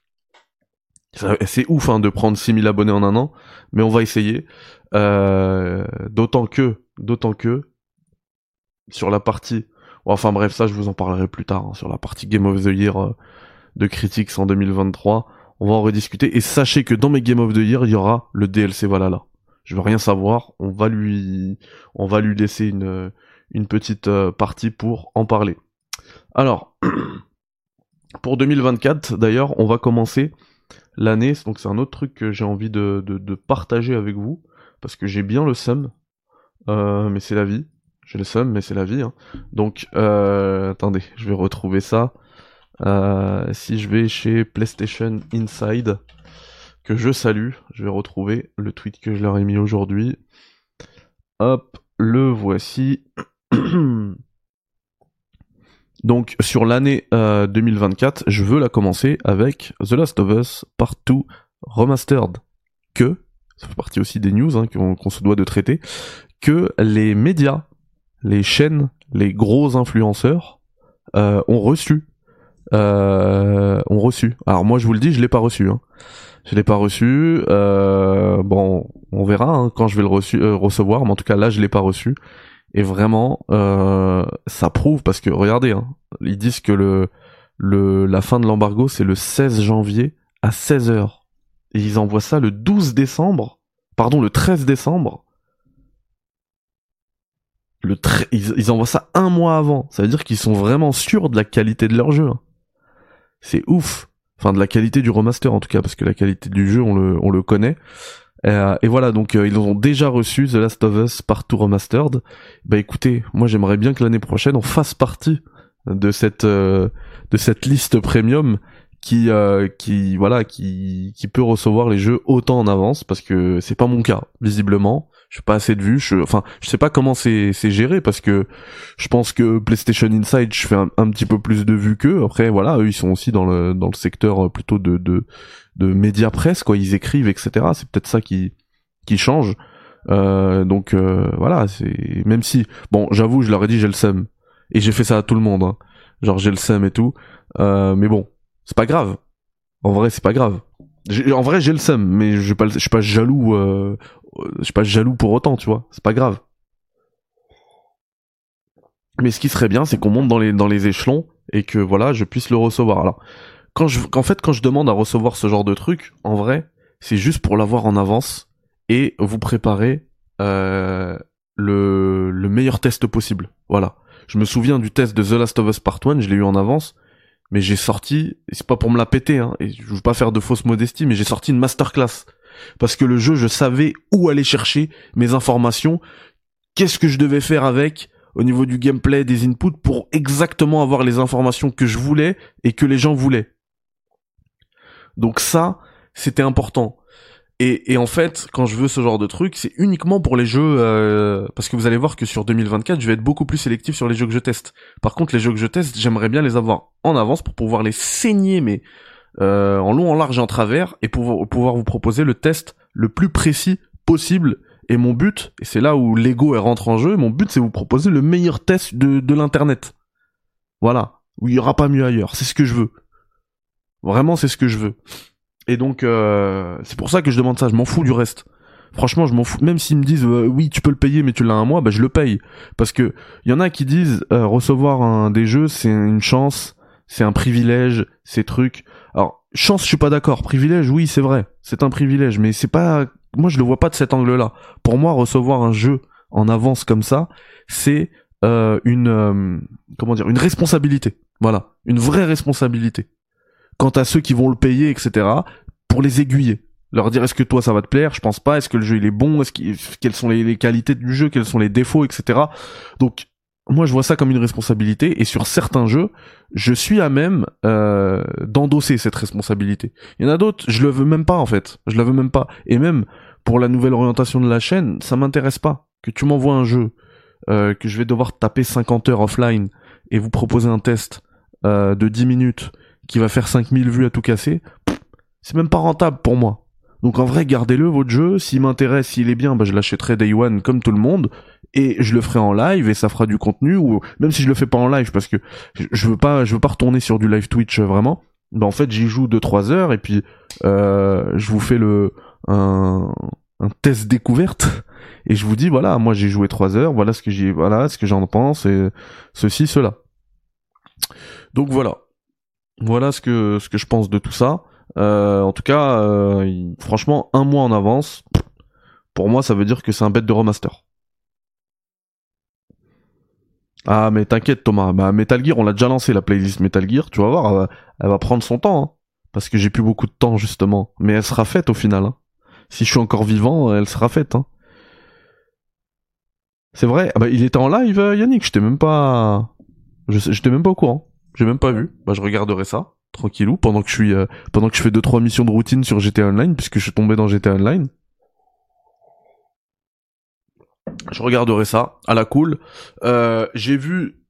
C'est ouf hein, de prendre 6000 abonnés en un an, mais on va essayer. Euh, d'autant que, d'autant que, sur la partie, enfin bref, ça je vous en parlerai plus tard, hein, sur la partie Game of the Year euh, de Critics en 2023 on va en rediscuter. Et sachez que dans mes Game of the Year, il y aura le DLC Valhalla. Je veux rien savoir, on va lui, on va lui laisser une, une petite euh, partie pour en parler. Alors, (clears throat) pour 2024, d'ailleurs, on va commencer l'année. Donc c'est un autre truc que j'ai envie de, de, partager avec vous parce que j'ai bien le seum, euh, mais c'est la vie. j'ai le seum, mais c'est la vie. Hein. Donc, euh, attendez, je vais retrouver ça. Euh, si je vais chez PlayStation Inside, que je salue, je vais retrouver le tweet que je leur ai mis aujourd'hui. Hop, le voici. (clears throat) Donc sur l'année 2024, je veux la commencer avec The Last of Us Part 2 Remastered. Que, ça fait partie aussi des news hein, qu'on se doit de traiter, que les médias, les chaînes, les gros influenceurs euh, ont reçu. Euh, ont reçu. Alors moi je vous le dis, je l'ai pas reçu. Hein. Je l'ai pas reçu. Euh, bon, on verra hein, quand je vais le euh, recevoir, mais en tout cas là je l'ai pas reçu. Et vraiment, euh, ça prouve parce que regardez, hein, ils disent que le, la fin de l'embargo c'est le 16 janvier à 16h. Et ils envoient ça le 12 décembre, pardon, le 13 décembre. Le ils, ils, envoient ça un mois avant. Ça veut dire qu'ils sont vraiment sûrs de la qualité de leur jeu. Hein. C'est ouf. Enfin, de la qualité du remaster en tout cas, parce que la qualité du jeu, on le, on le connaît. Euh, et voilà, donc euh, ils ont déjà reçu The Last of Us partout remastered. Bah écoutez, moi j'aimerais bien que l'année prochaine on fasse partie de cette euh, de cette liste premium qui euh, qui voilà qui qui peut recevoir les jeux autant en avance parce que c'est pas mon cas visiblement. Je suis pas assez de vues je enfin je sais pas comment c'est c'est géré parce que je pense que PlayStation Inside je fais un, petit peu plus de vues qu'eux. Après voilà eux ils sont aussi dans le dans le secteur euh, plutôt de de de média presse quoi. Ils écrivent etc c'est peut-être ça qui qui change. Euh, donc euh, voilà c'est même si bon j'avoue je leur ai dit j'ai le seum. Et j'ai fait ça à tout le monde hein. genre j'ai le seum et tout. Euh, mais bon c'est pas grave. En vrai, c'est pas grave. En vrai, j'ai le seum, mais je suis pas, pas jaloux. Euh, je suis pas jaloux pour autant, tu vois. C'est pas grave. Mais ce qui serait bien, c'est qu'on monte dans les dans les échelons et que voilà, je puisse le recevoir. Alors, quand je, en fait, quand je demande à recevoir ce genre de truc, en vrai, c'est juste pour l'avoir en avance et vous préparer euh, le le meilleur test possible. Voilà. Je me souviens du test de The Last of Us Part 1, je l'ai eu en avance mais j'ai sorti, c'est pas pour me la péter, hein, et je veux pas faire de fausse modestie, mais j'ai sorti une masterclass. Parce que le jeu, je savais où aller chercher mes informations, qu'est-ce que je devais faire avec, au niveau du gameplay, des inputs, pour exactement avoir les informations que je voulais et que les gens voulaient. Donc ça, c'était important. Et, en fait, quand je veux ce genre de truc, c'est uniquement pour les jeux, euh, parce que vous allez voir que sur 2024, je vais être beaucoup plus sélectif sur les jeux que je teste. Par contre, les jeux que je teste, j'aimerais bien les avoir en avance pour pouvoir les saigner, mais euh, en long, en large et en travers, et pouvoir vous proposer le test le plus précis possible. Et mon but, et c'est là où l'ego rentre en jeu, mon but c'est vous proposer le meilleur test de, de l'internet. Voilà, il y aura pas mieux ailleurs. C'est ce que je veux. Vraiment, c'est ce que je veux. Et donc, euh, c'est pour ça que je demande ça. Je m'en fous du reste. Franchement, je m'en fous. Même s'ils me disent euh, oui, tu peux le payer, mais tu l'as un mois, bah je le paye. Parce que il y en a qui disent euh, recevoir un des jeux, c'est une chance, c'est un privilège, c'est truc. Alors chance, je suis pas d'accord. Privilège, oui, c'est vrai, c'est un privilège, mais c'est pas. Moi, je le vois pas de cet angle-là. Pour moi, recevoir un jeu en avance comme ça, c'est une comment dire, une responsabilité. Voilà, une vraie responsabilité quant à ceux qui vont le payer, etc., pour les aiguiller. Leur dire est-ce que toi ça va te plaire, je pense pas, est-ce que le jeu il est bon, est-ce quelles sont les, qualités du jeu, quels sont les défauts, etc. Donc moi je vois ça comme une responsabilité et sur certains jeux je suis à même euh, d'endosser cette responsabilité. Il y en a d'autres je le veux même pas en fait, je la veux même pas et même pour la nouvelle orientation de la chaîne ça m'intéresse pas que tu m'envoies un jeu euh, que je vais devoir taper 50 heures offline et vous proposer un test euh, de 10 minutes qui va faire 5000 vues à tout casser, c'est même pas rentable pour moi. Donc en vrai, gardez-le votre jeu. S'il m'intéresse, s'il est bien, bah, je l'achèterai day one comme tout le monde et je le ferai en live et ça fera du contenu ou même si je le fais pas en live parce que je veux pas, je veux pas retourner sur du live Twitch euh, vraiment. Bah en fait, j'y joue 2-3 heures et puis euh, je vous fais le un, un test découverte (laughs) et je vous dis voilà, moi j'ai joué 3 heures, voilà ce que j'ai, voilà ce que j'en pense et ceci cela. Donc voilà. Voilà ce que je pense de tout ça. Euh, en tout cas, euh, franchement, un mois en avance, pour moi, ça veut dire que c'est un bête de remaster. Ah, mais t'inquiète, Thomas. Bah, Metal Gear, on l'a déjà lancé la playlist Metal Gear. Tu vas voir, elle va, prendre son temps, hein. parce que j'ai plus beaucoup de temps justement. Mais elle sera faite au final. Hein. Si je suis encore vivant, elle sera faite. Hein. C'est vrai? Ah bah, il était en live, euh, Yannick. J'étais même pas, je même pas au courant. J'ai même pas vu. Bah, je regarderai ça tranquillou pendant que je suis, euh, pendant que je fais deux trois missions de routine sur GTA Online puisque je suis tombé dans GTA Online. Je regarderai ça à la cool. Euh, j'ai vu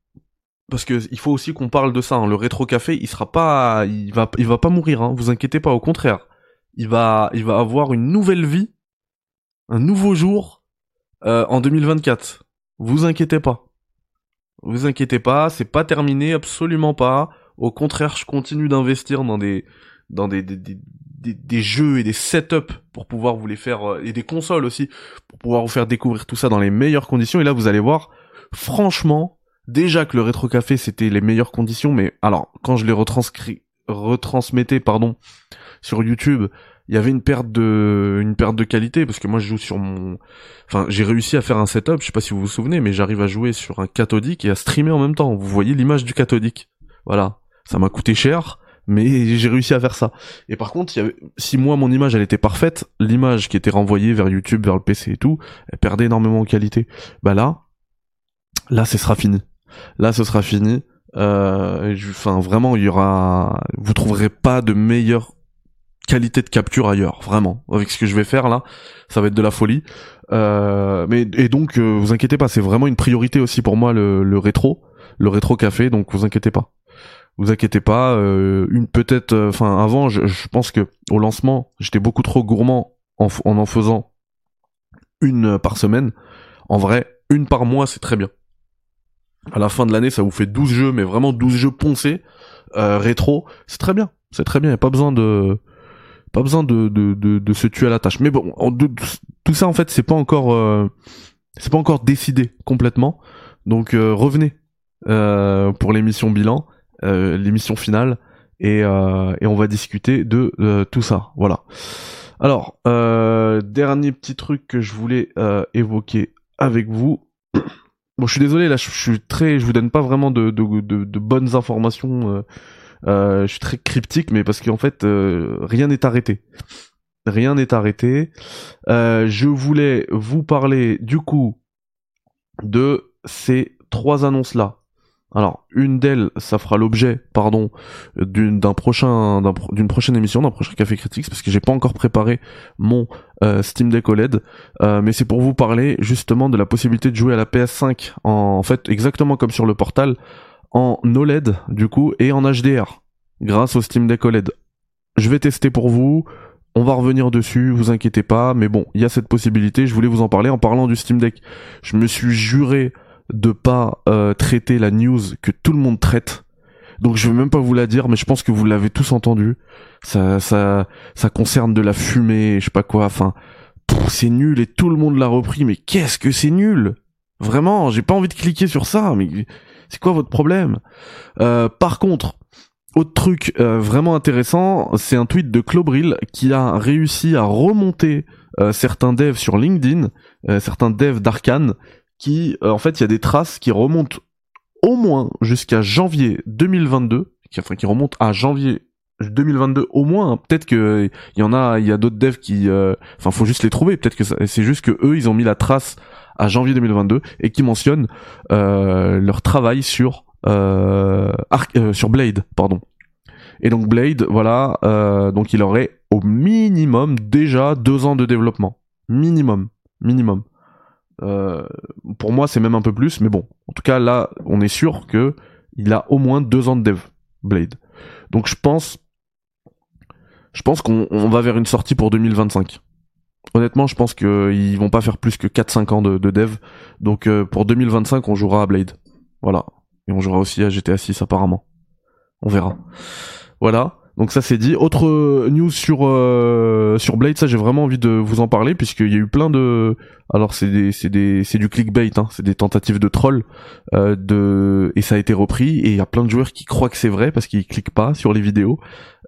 parce que il faut aussi qu'on parle de ça. Hein. Le rétro café, il sera pas, il va, il va pas mourir. Hein. Vous inquiétez pas. Au contraire, il va, il va avoir une nouvelle vie, un nouveau jour euh, en 2024. Vous inquiétez pas. Vous inquiétez pas, c'est pas terminé, absolument pas. Au contraire, je continue d'investir dans des, dans des, des, des, des, jeux et des setups pour pouvoir vous les faire euh, et des consoles aussi pour pouvoir vous faire découvrir tout ça dans les meilleures conditions. Et là, vous allez voir, franchement, déjà que le rétro café c'était les meilleures conditions, mais alors quand je les retranscris, retransmettais pardon sur YouTube, il y avait une perte de une perte de qualité parce que moi je joue sur mon enfin j'ai réussi à faire un setup je sais pas si vous vous souvenez mais j'arrive à jouer sur un cathodique et à streamer en même temps vous voyez l'image du cathodique voilà ça m'a coûté cher mais (laughs) j'ai réussi à faire ça. Et par contre, si moi mon image elle était parfaite, l'image qui était renvoyée vers YouTube, vers le PC et tout, elle perdait énormément en qualité. Bah là, là ce sera fini. Là ce sera fini. Euh, enfin vraiment, il y aura, vous trouverez pas de meilleure qualité de capture ailleurs, vraiment. Avec ce que je vais faire là, ça va être de la folie. Euh, mais et donc, euh, vous inquiétez pas, c'est vraiment une priorité aussi pour moi le, le rétro, le rétro café. Donc vous inquiétez pas vous inquiétez pas, euh, une peut-être, enfin avant, je, pense que au lancement, j'étais beaucoup trop gourmand en, en, faisant une par semaine. En vrai, une par mois, c'est très bien. À la fin de l'année, ça vous fait 12 jeux, mais vraiment 12 jeux poncés, rétro, c'est très bien, c'est très bien. Y a pas besoin de, pas besoin de, de, de, se tuer à la tâche. Mais bon, tout ça en fait, c'est pas encore, c'est pas encore décidé complètement. Donc revenez pour l'émission bilan euh, l'émission finale et, euh, et on va discuter de euh, tout ça. Voilà. Alors, dernier petit truc que je voulais évoquer avec vous. Bon, je suis désolé, là, je, suis très, je vous donne pas vraiment de, de, de, bonnes informations. Je suis très cryptique, mais parce qu'en fait, rien n'est arrêté. Rien n'est arrêté. je voulais vous parler du coup de ces trois annonces là. Alors, une d'elles, ça fera l'objet, pardon, d'une d'un prochain, d'une prochaine émission, d'un prochain Café Critics, parce que j'ai pas encore préparé mon euh, Steam Deck OLED, euh, mais c'est pour vous parler justement de la possibilité de jouer à la PS5 en, fait exactement comme sur le portal, en OLED du coup et en HDR, grâce au Steam Deck OLED. Je vais tester pour vous. On va revenir dessus, vous inquiétez pas, mais bon, il y a cette possibilité, je voulais vous en parler en parlant du Steam Deck. Je me suis juré de pas euh, traiter la news que tout le monde traite. Donc je vais même pas vous la dire, mais je pense que vous l'avez tous entendu. Ça, ça, ça concerne de la fumée, je sais pas quoi. Enfin, c'est nul et tout le monde l'a repris. Mais qu'est-ce que c'est nul? Vraiment, j'ai pas envie de cliquer sur ça. Mais c'est quoi votre problème? Euh, Par contre, autre truc euh, vraiment intéressant, c'est un tweet de Clobril qui a réussi à remonter certains devs sur LinkedIn, certains devs d'Arkane, qui, euh, en fait, il y a des traces qui remontent au moins jusqu'à janvier 2022, qui, enfin, qui remontent à janvier 2022 au moins. Peut-être que il y en a, il y a d'autres devs qui, euh, enfin, faut juste les trouver. Peut-être que c'est juste que eux, ils ont mis la trace à janvier 2022 et qui mentionnent euh, leur travail sur sur Blade, pardon. Et donc Blade, voilà, donc il aurait au minimum déjà deux ans de développement, minimum, minimum. Euh, pour moi, c'est même un peu plus, mais bon. En tout cas, là, on est sûr que il a au moins deux ans de dev, Blade. Donc, je pense, je pense qu'on va vers une sortie pour 2025. Honnêtement, je pense qu'ils vont pas faire plus que 4-5 ans de, dev. Donc, euh, pour 2025, on jouera à Blade. Voilà. Et on jouera aussi à GTA 6 apparemment. On verra. Voilà. Donc ça c'est dit. Autre euh, news sur euh, sur Blade, ça j'ai vraiment envie de vous en parler puisqu'il y a eu plein de. Alors c'est des c'est des c'est du clickbait, hein, c'est des tentatives de troll euh, de et ça a été repris et il y a plein de joueurs qui croient que c'est vrai parce qu'ils cliquent pas sur les vidéos.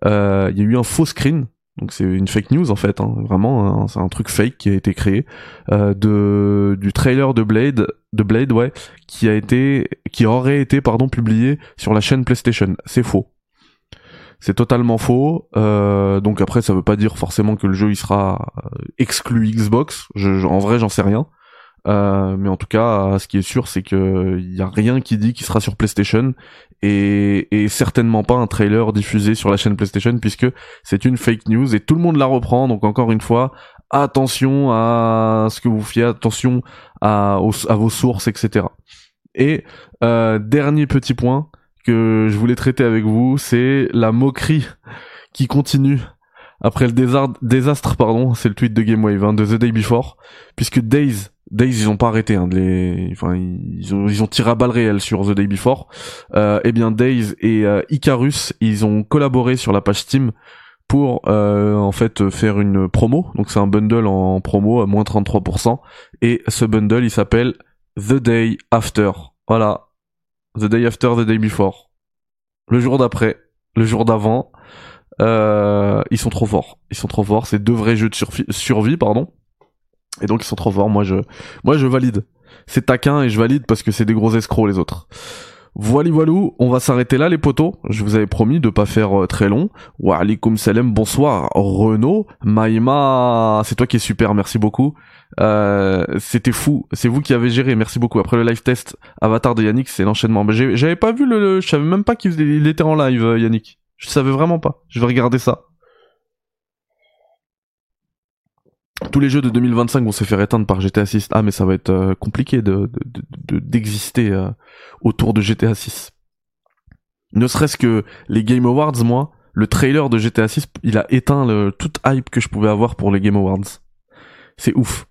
Il y a eu un faux screen. Donc c'est une fake news en fait, hein, vraiment, c'est un truc fake qui a été créé euh, de du trailer de Blade, de Blade ouais, qui a été, qui aurait été pardon publié sur la chaîne PlayStation. C'est faux c'est totalement faux. Euh, donc après, ça veut pas dire forcément que le jeu il sera euh, exclu Xbox. En vrai, j'en sais rien. Euh, mais en tout cas, ce qui est sûr, c'est que il y a rien qui dit qu'il sera sur PlayStation et, et, certainement pas un trailer diffusé sur la chaîne PlayStation puisque c'est une fake news et tout le monde la reprend. Donc encore une fois, attention à ce que vous faites, attention à, à vos sources, etc. Et euh, dernier petit point que je voulais traiter avec vous, c'est la moquerie qui continue après le désastre, désastre pardon, c'est le tweet de GameWave hein, de The Day Before, puisque Days, Days ils ont pas arrêté hein, les, enfin ils ont ils ont tiré à balles réelles sur The Day Before. Euh, eh bien Days et euh, Icarus, ils ont collaboré sur la page Steam pour euh, en fait faire une promo. Donc c'est un bundle en, promo à moins 33%. Et ce bundle il s'appelle The Day After. Voilà. The Day After, The Day Before. Le jour d'après, le jour d'avant. Euh, ils sont trop forts. Ils sont trop forts. C'est deux vrais jeux de survie, pardon. Et donc ils sont trop forts. Moi je, moi je valide. C'est taquin et je valide parce que c'est des gros escrocs les autres. Voilà, voilou, on va s'arrêter là les potos. Je vous avais promis de pas faire euh, très long. Wa alaikum salam, bonsoir Renaud, Maïma, c'est toi qui es super, merci beaucoup. Euh, c'était fou, c'est vous qui avez géré, merci beaucoup. Après le live test Avatar de Yannick, c'est l'enchaînement. J'avais pas vu le, je savais même pas qu'il était en live euh, Yannick. Je savais vraiment pas. Je vais regarder ça. Tous les jeux de 2025 vont se faire éteindre par GTA 6. Ah, mais ça va être euh, compliqué de, d'exister euh, autour de GTA 6. Ne serait-ce que les Game Awards, moi, le trailer de GTA 6, il a éteint le, toute hype que je pouvais avoir pour les Game Awards. C'est ouf.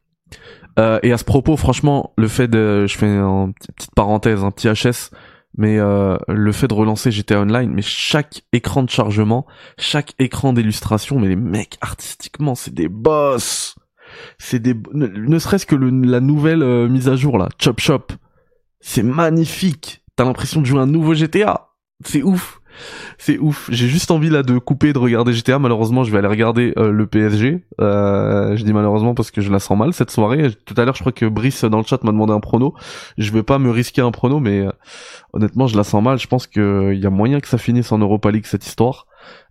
Euh, et à ce propos, franchement, le fait de, je fais une petite parenthèse, un petit HS, mais le fait de relancer GTA Online, mais chaque écran de chargement, chaque écran d'illustration, mais les mecs artistiquement, c'est des boss c'est des ne, serait-ce que la nouvelle euh, mise à jour là, Chop Shop. C'est magnifique. T'as l'impression de jouer un nouveau GTA. C'est ouf. C'est ouf. J'ai juste envie là de couper de regarder GTA. Malheureusement, je vais aller regarder euh, le PSG. Euh, je dis malheureusement parce que je la sens mal cette soirée. Tout à l'heure, je crois que Brice dans le chat m'a demandé un prono. Je vais pas me risquer un prono, mais honnêtement, je la sens mal. Je pense qu'il y a moyen que ça finisse en Europa League cette histoire.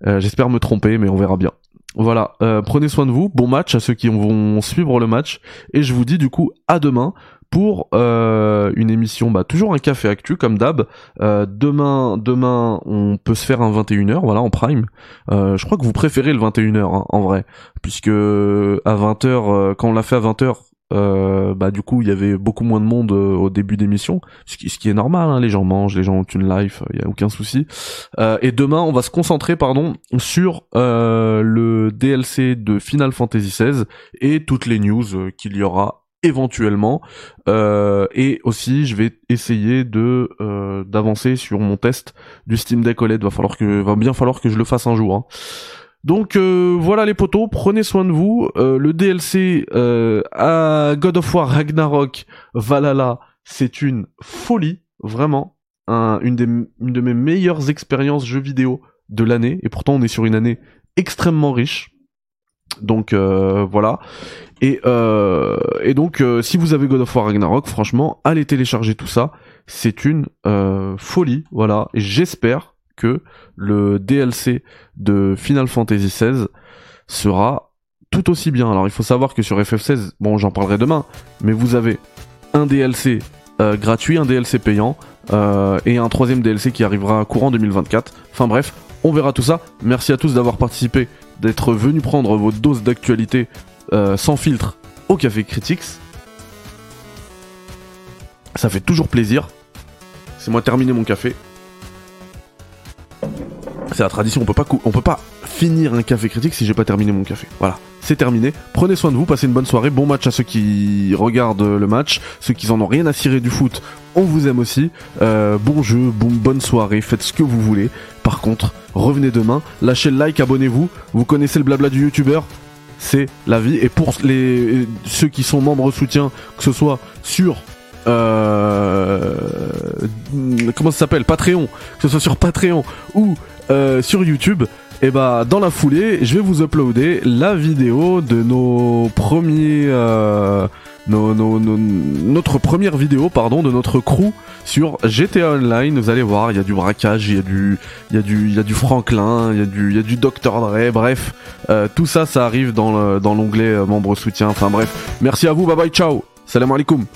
J'espère me tromper, mais on verra bien. Voilà, euh, prenez soin de vous, bon match à ceux qui vont suivre le match, et je vous dis du coup à demain pour euh, une émission, bah toujours un café actu comme d'hab. Euh, demain, demain, on peut se faire un 21h, voilà, en prime. je crois que vous préférez le 21h hein, en vrai, puisque à 20h, quand on l'a fait à 20h, euh, bah du coup il y avait beaucoup moins de monde euh, au début d'émission, ce qui, ce qui est normal, hein, les gens mangent, les gens ont une life, il y a aucun souci. Euh, et demain on va se concentrer pardon sur le DLC de Final Fantasy XVI et toutes les news qu'il y aura éventuellement et aussi je vais essayer de d'avancer sur mon test du Steam Deck OLED va falloir que va bien falloir que je le fasse un jour hein. Donc euh, voilà les potos, prenez soin de vous. Euh, le DLC euh, à God of War Ragnarok Valhalla, c'est une folie, vraiment. une, de mes meilleures expériences jeux vidéo de l'année. Et pourtant on est sur une année extrêmement riche. Donc voilà. Et, et donc si vous avez God of War Ragnarok, franchement, allez télécharger tout ça. C'est une folie, voilà. Et j'espère le DLC de Final Fantasy XVI sera tout aussi bien. Alors il faut savoir que sur FF16, bon j'en parlerai demain, mais vous avez un DLC euh, gratuit, un DLC payant euh, et un troisième DLC qui arrivera courant 2024. Enfin bref, on verra tout ça. Merci à tous d'avoir participé, d'être venus prendre votre dose d'actualité euh, sans filtre au Café Critics. Ça fait toujours plaisir. C'est moi terminer mon café. C'est la tradition, on peut pas peut pas finir un café critique si j'ai pas terminé mon café. Voilà, c'est terminé. Prenez soin de vous, passez une bonne soirée, bon match à ceux qui regardent le match, ceux qui en ont rien à cirer du foot, on vous aime aussi. Euh, bon jeu, bon, bonne soirée, faites ce que vous voulez. Par contre, revenez demain, lâchez le like, abonnez-vous. Vous connaissez le blabla du youtubeur c'est la vie. Et pour ceux qui sont membres soutien, que ce soit sur euh, comment ça s'appelle? Patreon, que ce soit sur Patreon ou euh, sur YouTube, et eh bah dans la foulée, je vais vous uploader la vidéo de nos premiers, euh, nos, notre première vidéo pardon de notre crew sur GTA Online. Vous allez voir, il y a du braquage, il y a du, il y a du, il du Franklin, il y a du, il y du Dr Dre. Bref, tout ça, ça arrive dans dans l'onglet membre soutien. Enfin bref, merci à vous, bye bye, ciao. Salam alaikum.